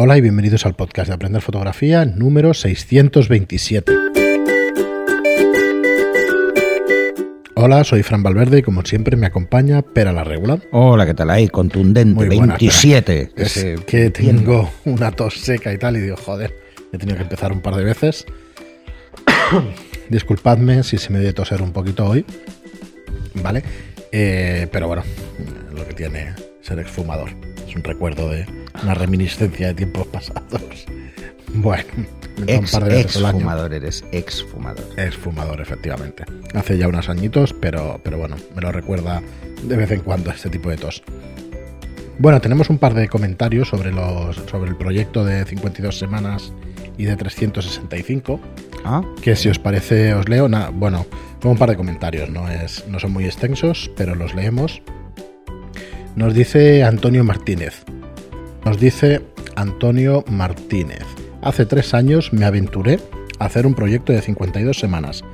Hola y bienvenidos al podcast de Aprender Fotografía número 627. Hola, soy Fran Valverde y como siempre me acompaña Pera la Regula. Hola, ¿qué tal ahí? Contundente, Muy buena, 27. Es que tengo una tos seca y tal y digo, joder, he tenido que empezar un par de veces. Disculpadme si se me dio toser un poquito hoy, ¿vale? Eh, pero bueno, lo que tiene ser exfumador. Es un recuerdo de una reminiscencia de tiempos pasados. Bueno, Ex, par de veces al año. fumador eres, ex fumador. Es fumador, efectivamente. Hace ya unos añitos, pero, pero bueno, me lo recuerda de vez en cuando este tipo de tos. Bueno, tenemos un par de comentarios sobre, los, sobre el proyecto de 52 semanas y de 365, Ah, que si os parece os leo. Bueno, un par de comentarios, no, es, no son muy extensos, pero los leemos. Nos dice Antonio Martínez. Nos dice Antonio Martínez. Hace tres años me aventuré a hacer un proyecto de 52 semanas.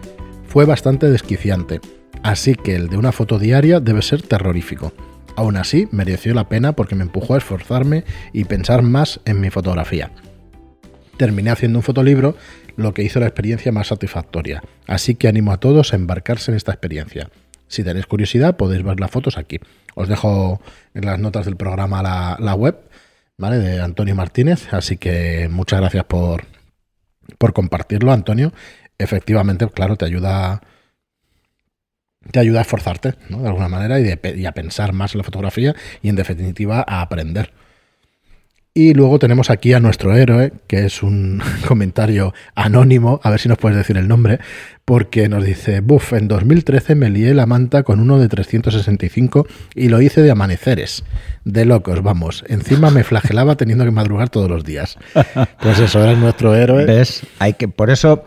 Fue bastante desquiciante, así que el de una foto diaria debe ser terrorífico. Aún así, mereció la pena porque me empujó a esforzarme y pensar más en mi fotografía. Terminé haciendo un fotolibro, lo que hizo la experiencia más satisfactoria. Así que animo a todos a embarcarse en esta experiencia. Si tenéis curiosidad, podéis ver las fotos aquí. Os dejo en las notas del programa la, la web, ¿vale? De Antonio Martínez. Así que muchas gracias por, por compartirlo, Antonio. Efectivamente, claro, te ayuda. Te ayuda a esforzarte, ¿no? De alguna manera, y, de y a pensar más en la fotografía y, en definitiva, a aprender. Y luego tenemos aquí a nuestro héroe, que es un comentario anónimo, a ver si nos puedes decir el nombre, porque nos dice, buf, en 2013 me lié la manta con uno de 365 y lo hice de amaneceres, de locos, vamos. Encima me flagelaba teniendo que madrugar todos los días. Pues eso, era nuestro héroe. ¿Ves? Hay que, por eso,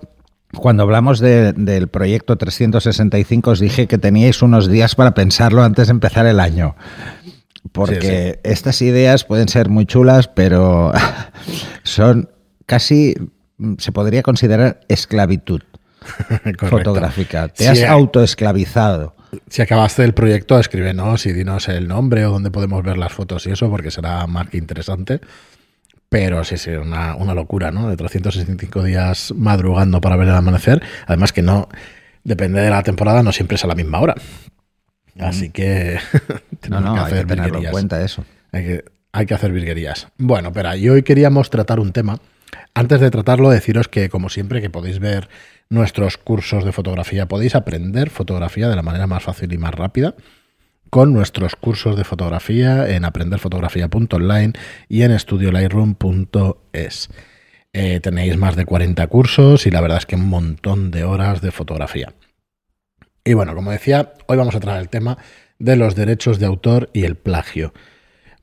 cuando hablamos de- del proyecto 365, os dije que teníais unos días para pensarlo antes de empezar el año. Porque estas ideas pueden ser muy chulas, pero son casi, se podría considerar esclavitud fotográfica. Te Sí, has eh, autoesclavizado. Si acabaste el proyecto, escríbenos y dinos el nombre o dónde podemos ver las fotos y eso, porque será más que interesante. Pero sí, sí, una, una locura, ¿no? De 365 días madrugando para ver el amanecer. Además que no, depende de la temporada, no siempre es a la misma hora. Así que No, tenemos no, que hay que tenerlo en cuenta eso. Hay que, hay que hacer virguerías. Bueno, pero y hoy queríamos tratar un tema. Antes de tratarlo, deciros que, como siempre, que podéis ver nuestros cursos de fotografía, podéis aprender fotografía de la manera más fácil y más rápida con nuestros cursos de fotografía en aprenderfotografía.online y en estudiolightroom.es. Eh, tenéis más de 40 cursos y la verdad es que un montón de horas de fotografía. Y bueno, como decía, hoy vamos a tratar el tema de los derechos de autor y el plagio.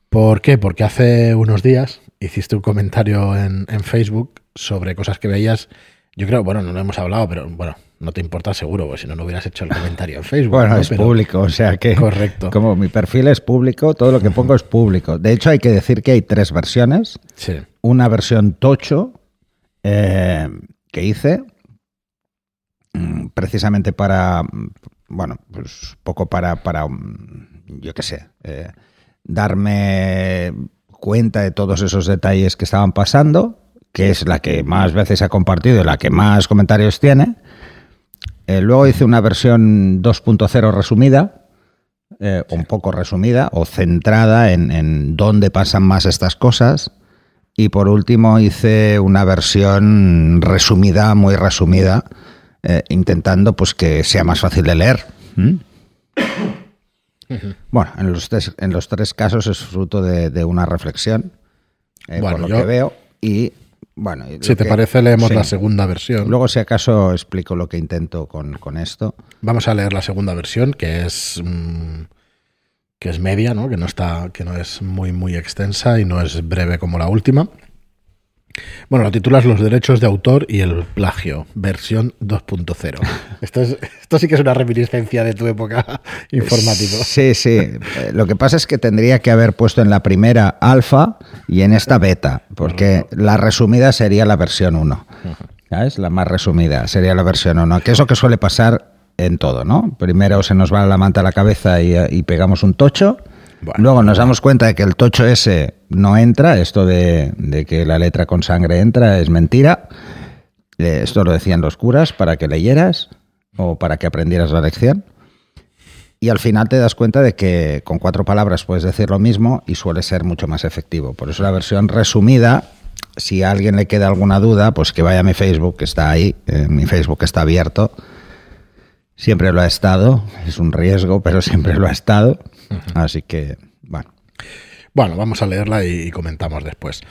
¿Por qué? Porque hace unos días hiciste un comentario en, en Facebook sobre cosas que veías. Yo creo, bueno, no lo hemos hablado, pero bueno, no te importa seguro, porque si no, no hubieras hecho el comentario en Facebook. Bueno, ¿no? es Pero- público, o sea que Correcto. como mi perfil es público, todo lo que pongo es público. De hecho, hay que decir que hay tres versiones. Sí, Una versión tocho eh, que hice precisamente para, mm, bueno, pues poco para, para mm, yo qué sé, eh, darme cuenta de todos esos detalles que estaban pasando, que es la que más veces ha compartido y la que más comentarios tiene. Eh, luego hice una versión 2.0 resumida, eh, un poco resumida o centrada en, en dónde pasan más estas cosas. Y por último hice una versión resumida, muy resumida, eh, intentando pues que sea más fácil de leer. ¿Mm? Bueno, en los, tres, en los tres casos es fruto de, de una reflexión, eh, Bueno, por lo yo- que veo. Y bueno, y si te que- parece, leemos sí. la segunda versión. Luego, si acaso, explico lo que intento con, con esto. Vamos a leer la segunda versión, que es mm, que es media, ¿no? Que no está, que no es muy muy extensa y no es breve como la última. Bueno, lo titulas Los derechos de autor y el plagio, versión 2.0. Esto, es, esto sí que es una reminiscencia de tu época informático. Sí, sí. Eh, Lo que pasa es que tendría que haber puesto en la primera alfa y en esta beta, porque la resumida sería la versión 1. ¿Sabes? La más resumida sería la versión 1, que es lo que suele pasar en todo, ¿no? Primero se nos va la manta a la cabeza y, y pegamos un tocho Luego nos damos cuenta de que el tocho ese no entra, esto de, de que la letra con sangre entra es mentira. Eh, Esto lo decían los curas para que leyeras o para que aprendieras la lección. Y al final te das cuenta de que con cuatro palabras puedes decir lo mismo y suele ser mucho más efectivo. Por eso la versión resumida, si a alguien le queda alguna duda, pues que vaya a mi Facebook, que está ahí, eh, mi Facebook está abierto. Siempre lo ha estado, es un riesgo, pero siempre lo ha estado. Así que, bueno. Bueno, vamos a leerla y, comentamos después.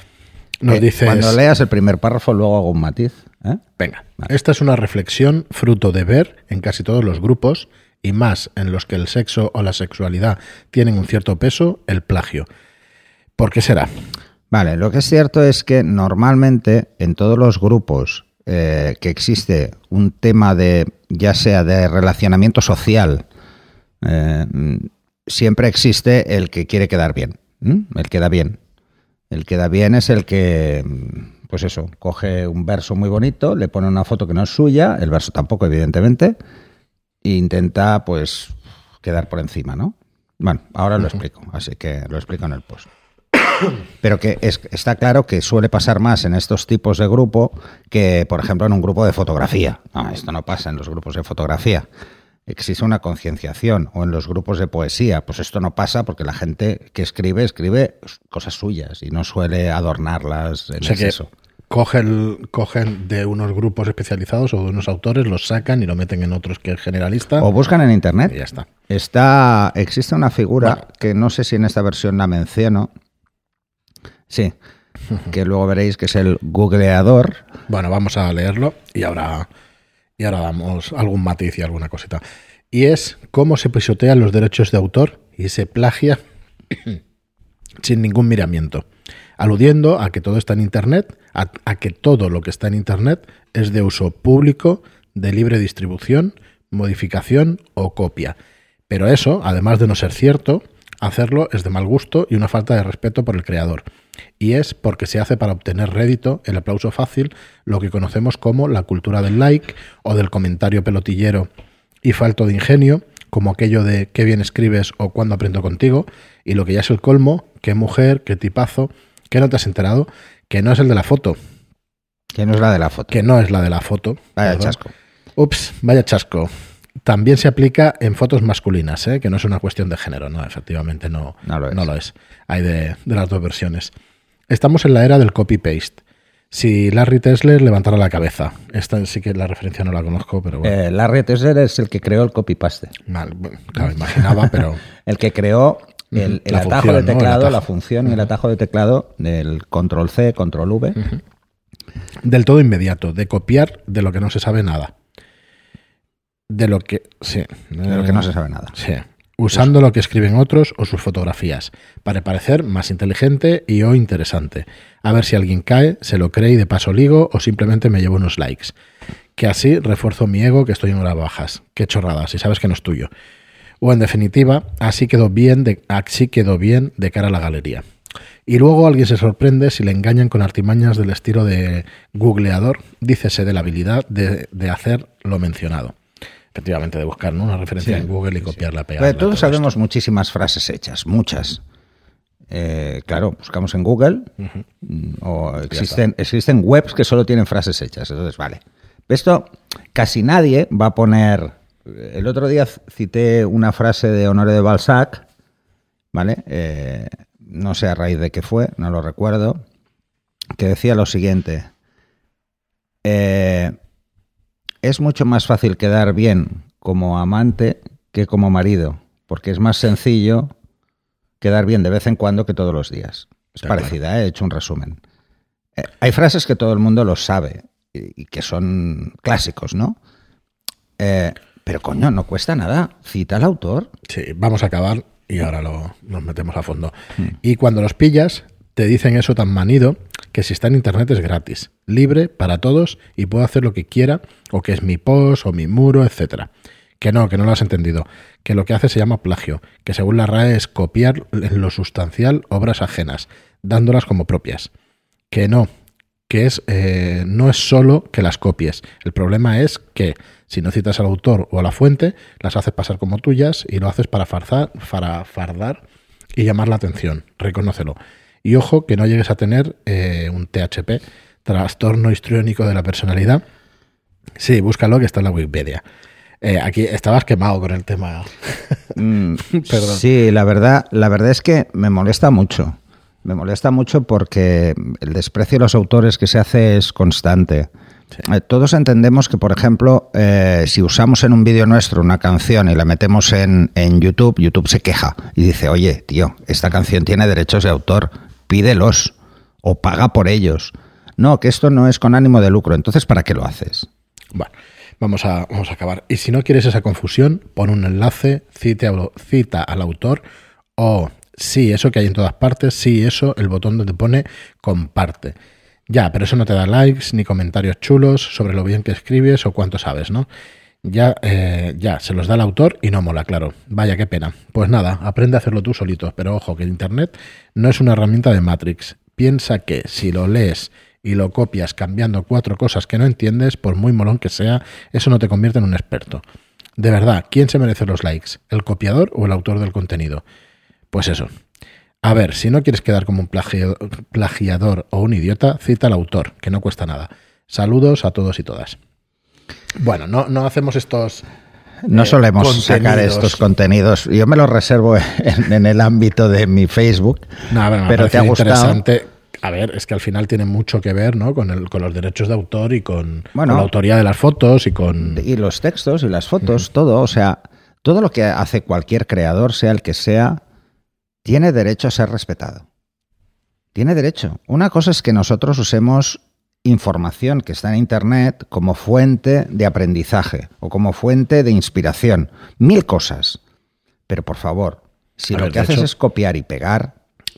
Nos Eh, dices... Cuando leas el primer párrafo, luego hago un matiz. ¿eh? Venga, esta es una reflexión fruto de ver en casi todos los grupos, y más en los que el sexo o la sexualidad tienen un cierto peso, el plagio. ¿Por qué será? Vale, lo que es cierto es que normalmente en todos los grupos eh, que existe un tema de, ya sea de relacionamiento social, eh, siempre existe el que quiere quedar bien, el que da bien. El que da bien es el que, pues eso, coge un verso muy bonito, le pone una foto que no es suya, el verso tampoco, evidentemente, e intenta, pues, quedar por encima, ¿no? Bueno, ahora lo explico, así que lo explico en el post. Pero que es- está claro que suele pasar más en estos tipos de grupo que, por ejemplo, en un grupo de fotografía. No, esto no pasa en los grupos de fotografía. Existe una concienciación. O en los grupos de poesía. Pues esto no pasa porque la gente que escribe, escribe cosas suyas y no suele adornarlas en O sea que exceso. cogen, cogen de unos grupos especializados o de unos autores, los sacan y lo meten en otros que es generalista. O buscan en internet. y ya está. Está, existe una figura Bueno. que no sé si en esta versión la menciono. Sí, que luego veréis que es el googleador. Bueno, vamos a leerlo y ahora, y ahora damos algún matiz y alguna cosita. Y es cómo se pisotean los derechos de autor y se plagia sin ningún miramiento, aludiendo a que todo está en Internet, a, a que todo lo que está en Internet es de uso público, de libre distribución, modificación o copia. Pero eso, además de no ser cierto, hacerlo es de mal gusto y una falta de respeto por el creador. Y es porque se hace para obtener rédito, el aplauso fácil, lo que conocemos como la cultura del like o del comentario pelotillero y falto de ingenio, como aquello de qué bien escribes o cuándo aprendo contigo, y lo que ya es el colmo, qué mujer, qué tipazo, que no te has enterado, que no es el de la foto, Que no es la de la foto. que no es la de la foto. Vaya perdón. chasco. Ups, vaya chasco. También se aplica en fotos masculinas, ¿eh? que no es una cuestión de género, no, efectivamente no, No lo es. Hay de, de las dos versiones. Estamos en la era del copy-paste. Si Larry Tesler levantara la cabeza. Esta sí que la referencia no la conozco, pero bueno. Eh, Larry Tesler es el que creó el copy-paste. Mal, bueno, claro, imaginaba, pero El que creó el, atajo función, de teclado, atajo. la función y el atajo de teclado del control C, control V. del todo inmediato, de copiar de lo que no se sabe nada. De lo que. Sí. De lo que no se sabe nada. Sí. Usando lo que escriben otros o sus fotografías, para parecer más inteligente y o interesante. A ver si alguien cae, se lo cree y de paso ligo o simplemente me llevo unos likes. Que así refuerzo mi ego que estoy en horas bajas. Qué chorrada, si sabes que no es tuyo. O en definitiva, así quedó bien de, así quedó bien de cara a la galería. Y luego alguien se sorprende si le engañan con artimañas del estilo de googleador, dícese de la habilidad de, de hacer lo mencionado. Efectivamente, de buscar ¿no? una referencia Sí, en Google y sí, copiarla, sí. pegarla. Pero todos todo esto. sabemos muchísimas frases hechas, muchas. Eh, claro, buscamos en Google mm, o existen, existen webs que solo tienen frases hechas. Entonces, vale. Esto casi nadie va a poner. El otro día cité una frase de Honoré de Balzac, ¿vale? Eh, no sé a raíz de qué fue, no lo recuerdo, que decía lo siguiente. Eh, es mucho más fácil quedar bien como amante que como marido, porque es más sencillo quedar bien de vez en cuando que todos los días. Es parecida, ¿eh? he hecho un resumen. Eh, hay frases que todo el mundo lo sabe y, y que son clásicos, ¿no? Eh, pero coño, no cuesta nada. Cita al autor. Sí, vamos a acabar y ahora lo, nos metemos a fondo. Y cuando los pillas, te dicen eso tan manido que si está en internet es gratis, libre para todos y puedo hacer lo que quiera, o que es mi post o mi muro, etcétera. Que no, que no lo has entendido. Que lo que hace se llama plagio, que según la RAE es copiar en lo sustancial obras ajenas, dándolas como propias. Que no, que es eh, no es solo que las copies. El problema es que si no citas al autor o a la fuente, las haces pasar como tuyas y lo haces para farzar, para fardar y llamar la atención, reconócelo. Y ojo que no llegues a tener eh, un THP, trastorno histriónico de la personalidad. Sí, búscalo que está en la Wikipedia. Eh, aquí estabas quemado con el tema. Mm, sí, la verdad, la verdad es que me molesta mucho. Me molesta mucho porque el desprecio de los autores que se hace es constante. Eh, todos entendemos que, por ejemplo, eh, si usamos en un vídeo nuestro una canción y la metemos en, en, YouTube, YouTube se queja y dice, oye, tío, esta canción tiene derechos de autor, pídelos o paga por ellos. No, que esto no es con ánimo de lucro, entonces ¿para qué lo haces? Bueno, vamos a, vamos a acabar. Y si no quieres esa confusión, pon un enlace, cite, cita al autor o sí, eso que hay en todas partes, sí, eso, el botón donde pone comparte. Ya, pero eso no te da likes ni comentarios chulos sobre lo bien que escribes o cuánto sabes, ¿no? Ya, eh, ya, se los da el autor y no mola, claro. Vaya, qué pena. Pues nada, aprende a hacerlo tú solito, pero ojo que Internet no es una herramienta de Matrix. Piensa que si lo lees y lo copias cambiando cuatro cosas que no entiendes, por muy molón que sea, eso no te convierte en un experto. De verdad, ¿quién se merece los likes? ¿El copiador o el autor del contenido? Pues eso. A ver, si no quieres quedar como un plagiador o un idiota, cita al autor, que no cuesta nada. Saludos a todos y todas. Bueno, no, no hacemos estos no eh, solemos sacar estos contenidos. Yo me los reservo en, el ámbito de mi Facebook. pero te ha gustado. A ver, es que al final tiene mucho que ver ¿no? con, el, con los derechos de autor y con, la autoría de las fotos y con. Y los textos y las fotos, todo. O sea, todo lo que hace cualquier creador, sea el que sea, tiene derecho a ser respetado. Tiene derecho. Una cosa es que nosotros usemos información que está en Internet como fuente de aprendizaje o como fuente de inspiración. Mil cosas. Pero por favor, si lo que haces es copiar y pegar,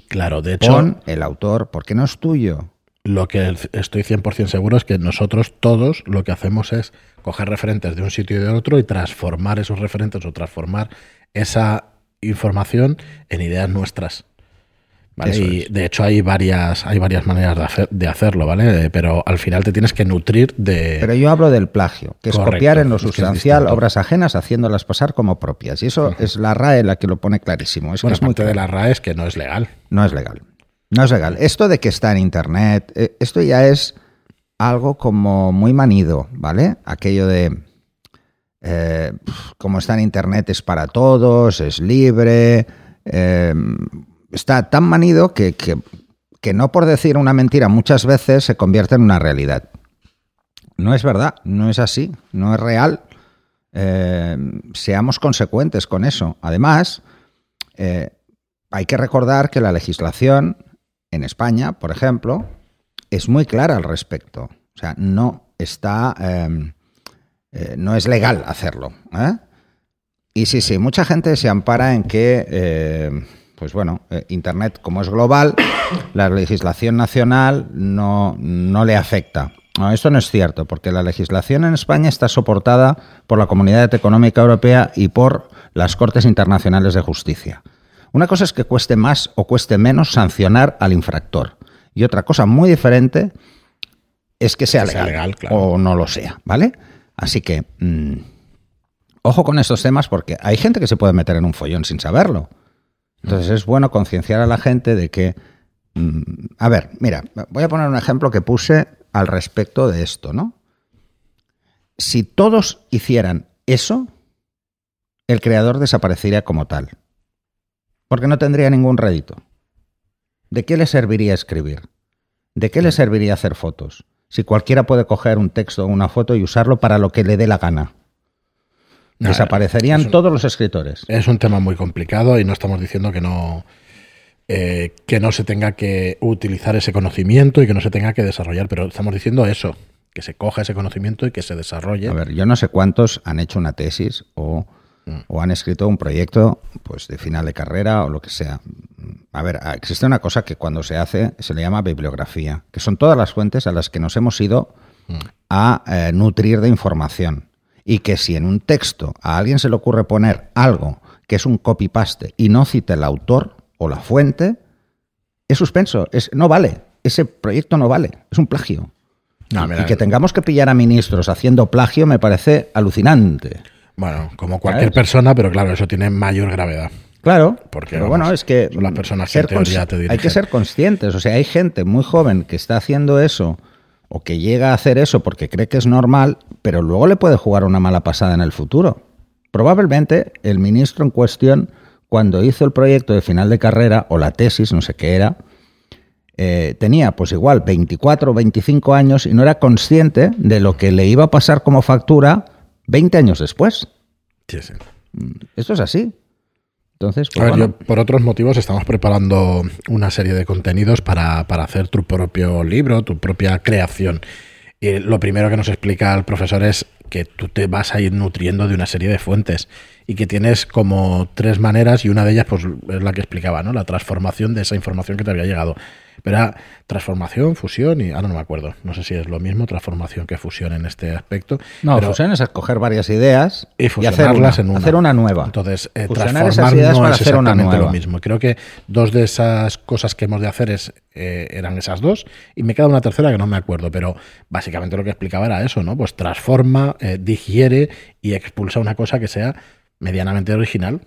claro, de hecho, pon el autor, porque no es tuyo. Lo que estoy 100% seguro es que nosotros todos lo que hacemos es coger referentes de un sitio y de otro y transformar esos referentes o transformar esa información en ideas nuestras. Y de hecho hay varias, hay varias maneras de, hacerlo, ¿vale? Pero al final te tienes que nutrir de... Pero yo hablo del plagio, que es copiar en lo sustancial obras ajenas haciéndolas pasar como propias. Y eso es la RAE la que lo pone clarísimo. Es bueno, es muy de la RAE es que no es legal. No es legal. No es legal. Esto de que está en Internet, eh, esto ya es algo como muy manido, ¿vale? Aquello de eh, como está en Internet es para todos, es libre, eh, está tan manido que, que, no por decir una mentira muchas veces se convierte en una realidad. No es verdad, no es así, no es real. Eh, seamos consecuentes con eso. Además, hay que recordar que la legislación en España, por ejemplo, es muy clara al respecto. O sea, no está eh, no es legal hacerlo. ¿eh? Y sí, sí, mucha gente se ampara en que, eh, pues bueno, Internet como es global, la legislación nacional no, no le afecta. No, esto no es cierto, porque la legislación en España está soportada por la Comunidad Económica Europea y por las Cortes Internacionales de Justicia. Una cosa es que cueste más o cueste menos sancionar al infractor. Y otra cosa muy diferente es que sea legal, o no lo sea, ¿vale? Así que, mm, ojo con estos temas porque hay gente que se puede meter en un follón sin saberlo. Entonces es bueno concienciar a la gente de que... Mm, a ver, mira, voy a poner un ejemplo que puse al respecto de esto, ¿no? Si todos hicieran eso, el creador desaparecería como tal. Porque no tendría ningún rédito. ¿De qué le serviría escribir? ¿De qué le serviría hacer fotos? si cualquiera puede coger un texto o una foto y usarlo para lo que le dé la gana. Desaparecerían todos los escritores. Es un tema muy complicado y no estamos diciendo que no, eh, que no se tenga que utilizar ese conocimiento y que no se tenga que desarrollar, pero estamos diciendo eso, que se coja ese conocimiento y que se desarrolle. A ver, yo no sé cuántos han hecho una tesis o Mm. o han escrito un proyecto pues de final de carrera o lo que sea. A ver, ah, existe una cosa que cuando se hace se le llama bibliografía, que son todas las fuentes a las que nos hemos ido mm. a eh, nutrir de información. Y que si en un texto a alguien se le ocurre poner algo que es un copy-paste y no cite el autor o la fuente, es suspenso, es, no vale, ese proyecto no vale, es un plagio. y que tengamos que pillar a ministros haciendo plagio me parece alucinante. Bueno, como cualquier persona, pero claro, eso tiene mayor gravedad. Claro, Porque, pero vamos, bueno, es que las personas que en teoría hay que ser conscientes. O sea, hay gente muy joven que está haciendo eso o que llega a hacer eso porque cree que es normal, pero luego le puede jugar una mala pasada en el futuro. Probablemente el ministro en cuestión, cuando hizo el proyecto de final de carrera o la tesis, no sé qué era, eh, tenía pues igual 24 o 25 años y no era consciente de lo que le iba a pasar como factura 20 años después. Sí, sí. Esto es así. Entonces, pues A ver, bueno. yo, por otros motivos estamos preparando una serie de contenidos para, para hacer tu propio libro, tu propia creación. Y lo primero que nos explica el profesor es que tú te vas a ir nutriendo de una serie de fuentes y que tienes como tres maneras y una de ellas pues es la que explicaba, ¿no? La transformación de esa información que te había llegado. Pero era transformación, fusión y ahora no me acuerdo. No sé si es lo mismo transformación que fusión en este aspecto. No, pero- fusión es coger varias ideas y hacer una, fusionarlas en una. hacer una nueva. Entonces, eh, Fusionar esas transformar ideas no para es hacer una exactamente nueva. lo mismo. Creo que dos de esas cosas que hemos de hacer es, eh, eran esas dos y me queda una tercera que no me acuerdo, pero básicamente lo que explicaba era eso, ¿no? Pues transforma, eh, digiere y expulsa una cosa que sea medianamente original.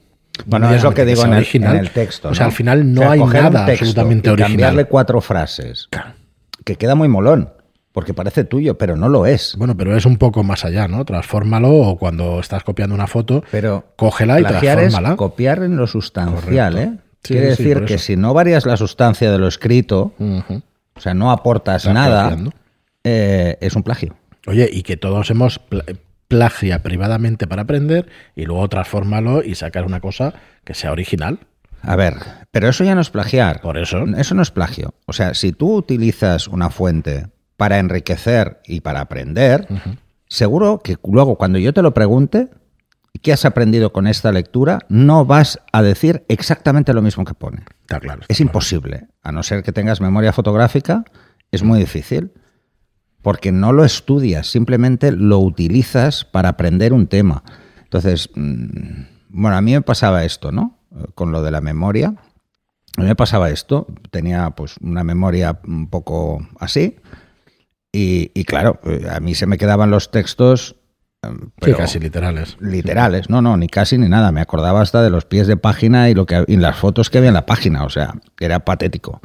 Bueno, es lo que digo en el, original. en el texto. O sea, ¿no? al final no O sea, hay nada texto absolutamente y original. cambiarle cuatro frases, Claro. que queda muy molón, porque parece tuyo, pero no lo es. Bueno, pero es un poco más allá, ¿no? Transfórmalo o cuando estás copiando una foto, Pero cógela y es transfórmala. copiar en lo sustancial, Correcto. ¿eh? Sí, Quiere sí, decir que si no varias la sustancia de lo escrito, o sea, no aportas Estás nada, eh, es un plagio. Oye, y que todos hemos plagia privadamente para aprender y luego transformarlo y sacar una cosa que sea original. A ver, pero eso ya no es plagiar. Por eso. Eso no es plagio. O sea, si tú utilizas una fuente para enriquecer y para aprender, seguro que luego cuando yo te lo pregunte, ¿qué has aprendido con esta lectura? No vas a decir exactamente lo mismo que pone. Está claro. está Es claro. imposible. A no ser que tengas memoria fotográfica, es muy difícil. Porque no lo estudias, simplemente lo utilizas para aprender un tema. Entonces, mm, bueno, a mí me pasaba esto, ¿no? Con lo de la memoria. A mí me pasaba esto. Tenía pues una memoria un poco así. Y, y claro, eh, a mí se me quedaban los textos. eh, Sí, casi literales. literales, no, no, ni casi ni nada. Me acordaba hasta de los pies de página y lo que y las fotos que había en la página, o sea, era patético.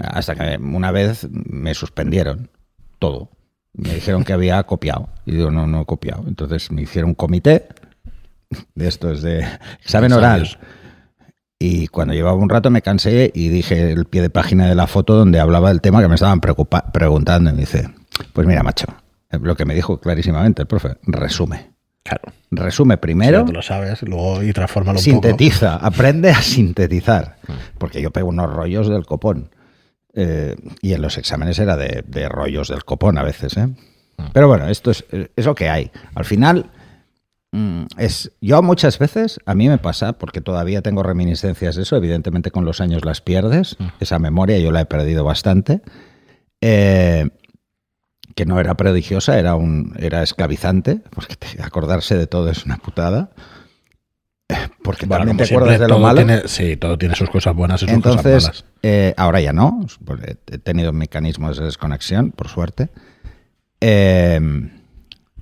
Hasta que una vez me suspendieron todo. Me dijeron que había copiado. Y digo, no, no he copiado. Entonces me hicieron un comité de estos de examen oral. Y cuando llevaba un rato me cansé y dije el pie de página de la foto donde hablaba del tema que me estaban preguntando. Y me dice, pues mira, macho, lo que me dijo clarísimamente el profe, resume. Claro. Resume Si primero, te lo sabes, luego y transfórmalo un sintetiza, aprende a sintetizar. Porque yo pego unos rollos del copón. Eh, y en los exámenes era de, de rollos del copón a veces. ¿eh? Pero bueno, esto es, es lo que hay. Al final, mm, es yo muchas veces, a mí me pasa, porque todavía tengo reminiscencias de eso, evidentemente con los años las pierdes, esa memoria yo la he perdido bastante. Eh, que no era prodigiosa, era un era esclavizante, porque acordarse de todo es una putada. Porque Bueno, también te acuerdas siempre, de lo malo. tiene- sí, todo tiene sus cosas buenas y sus cosas malas. eh, ahora ya no, porque he tenido mecanismos de desconexión, por suerte. Eh,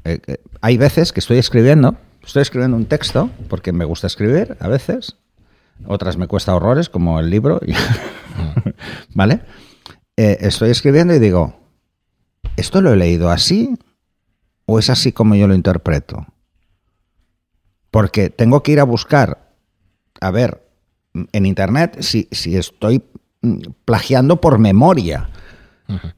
eh, eh, hay veces que estoy escribiendo, estoy escribiendo un texto, porque me gusta escribir a veces, otras me cuesta horrores, como el libro, y- ¿vale? Estoy escribiendo y digo, ¿esto lo he leído así o es así como yo lo interpreto? Porque tengo que ir a buscar, a ver, en internet si, si estoy mm, plagiando por memoria.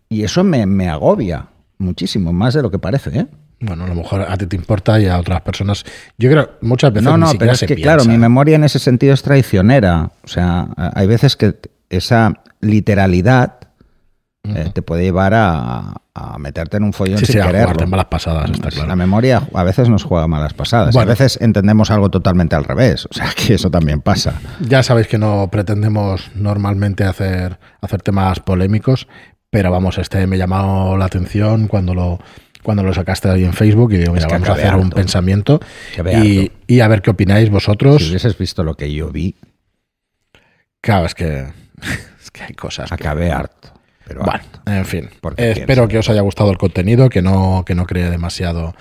Y eso me, me agobia muchísimo, más de lo que parece. ¿eh? Bueno, a lo mejor a ti te importa y a otras personas. Yo creo muchas veces No, no, pero es se que, piensa. claro, mi memoria en ese sentido es traicionera. O sea, hay veces que esa literalidad eh, te puede llevar a, a meterte en un follón Sí, sin sí, a jugarte en malas pasadas, está La claro. memoria a veces nos juega malas pasadas. Bueno. a veces entendemos algo totalmente al revés. O sea, que eso también pasa. Ya sabéis que no pretendemos normalmente hacer, hacer temas polémicos, pero vamos, este me llamó la atención cuando lo, cuando lo sacaste ahí en Facebook y digo, mira, que vamos a hacer un pensamiento y, y a ver qué opináis vosotros. Si hubieses visto lo que yo vi, Claro, es que, es que hay cosas. que- acabé harto. Pero Bueno, en fin. Eh, piensa. espero que os haya gustado el contenido, que no, que no cree demasiado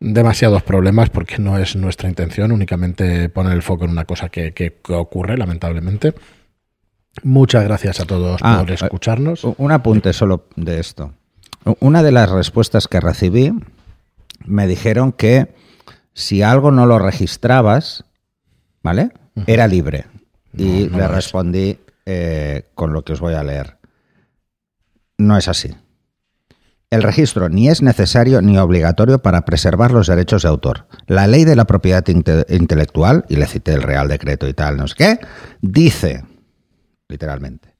demasiados problemas porque no es nuestra intención únicamente poner el foco en una cosa que, que- que ocurre, lamentablemente. Muchas gracias a todos Ah, por escucharnos. Un apunte solo de esto. Una de las respuestas que recibí me dijeron que si algo no lo registrabas, ¿vale? Era libre. Y No, no le respondí eh, con lo que os voy a leer. No es así. El registro ni es necesario ni obligatorio para preservar los derechos de autor. La ley de la propiedad inte- intelectual, y le cité el Real Decreto y tal, no sé qué, dice, literalmente,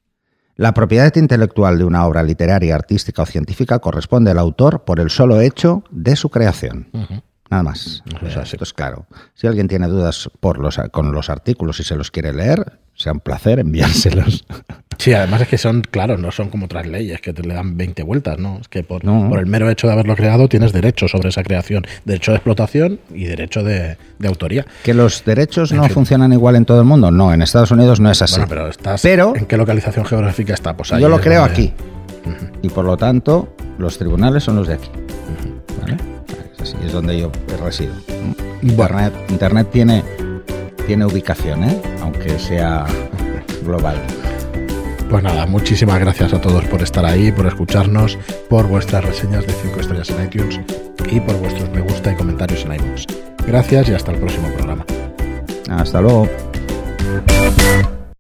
la propiedad intelectual de una obra literaria, artística o científica corresponde al autor por el solo hecho de su creación. Nada más. Es así. Esto es claro. Si alguien tiene dudas por los, con los artículos y se los quiere leer, sea un placer enviárselos. Sí, además es que son, claro, no son como otras leyes que te le dan 20 vueltas, ¿no? Es que por, No. por el mero hecho de haberlo creado tienes derecho sobre esa creación, derecho de explotación y derecho de, de autoría. ¿Que los derechos no En fin. funcionan igual en todo el mundo? No, en Estados Unidos no es así. Bueno, pero estás Pero- ¿en qué localización geográfica está? Pues ahí Yo lo creo donde- aquí. Y por lo tanto, los tribunales son los de aquí. ¿Vale? Así, es donde yo resido. Internet, Internet tiene, tiene ubicación, ¿eh? aunque sea global. Pues nada, muchísimas gracias a todos por estar ahí, por escucharnos, por vuestras reseñas de 5 estrellas en iTunes y por vuestros me gusta y comentarios en iBooks. Gracias y hasta el próximo programa. Hasta luego.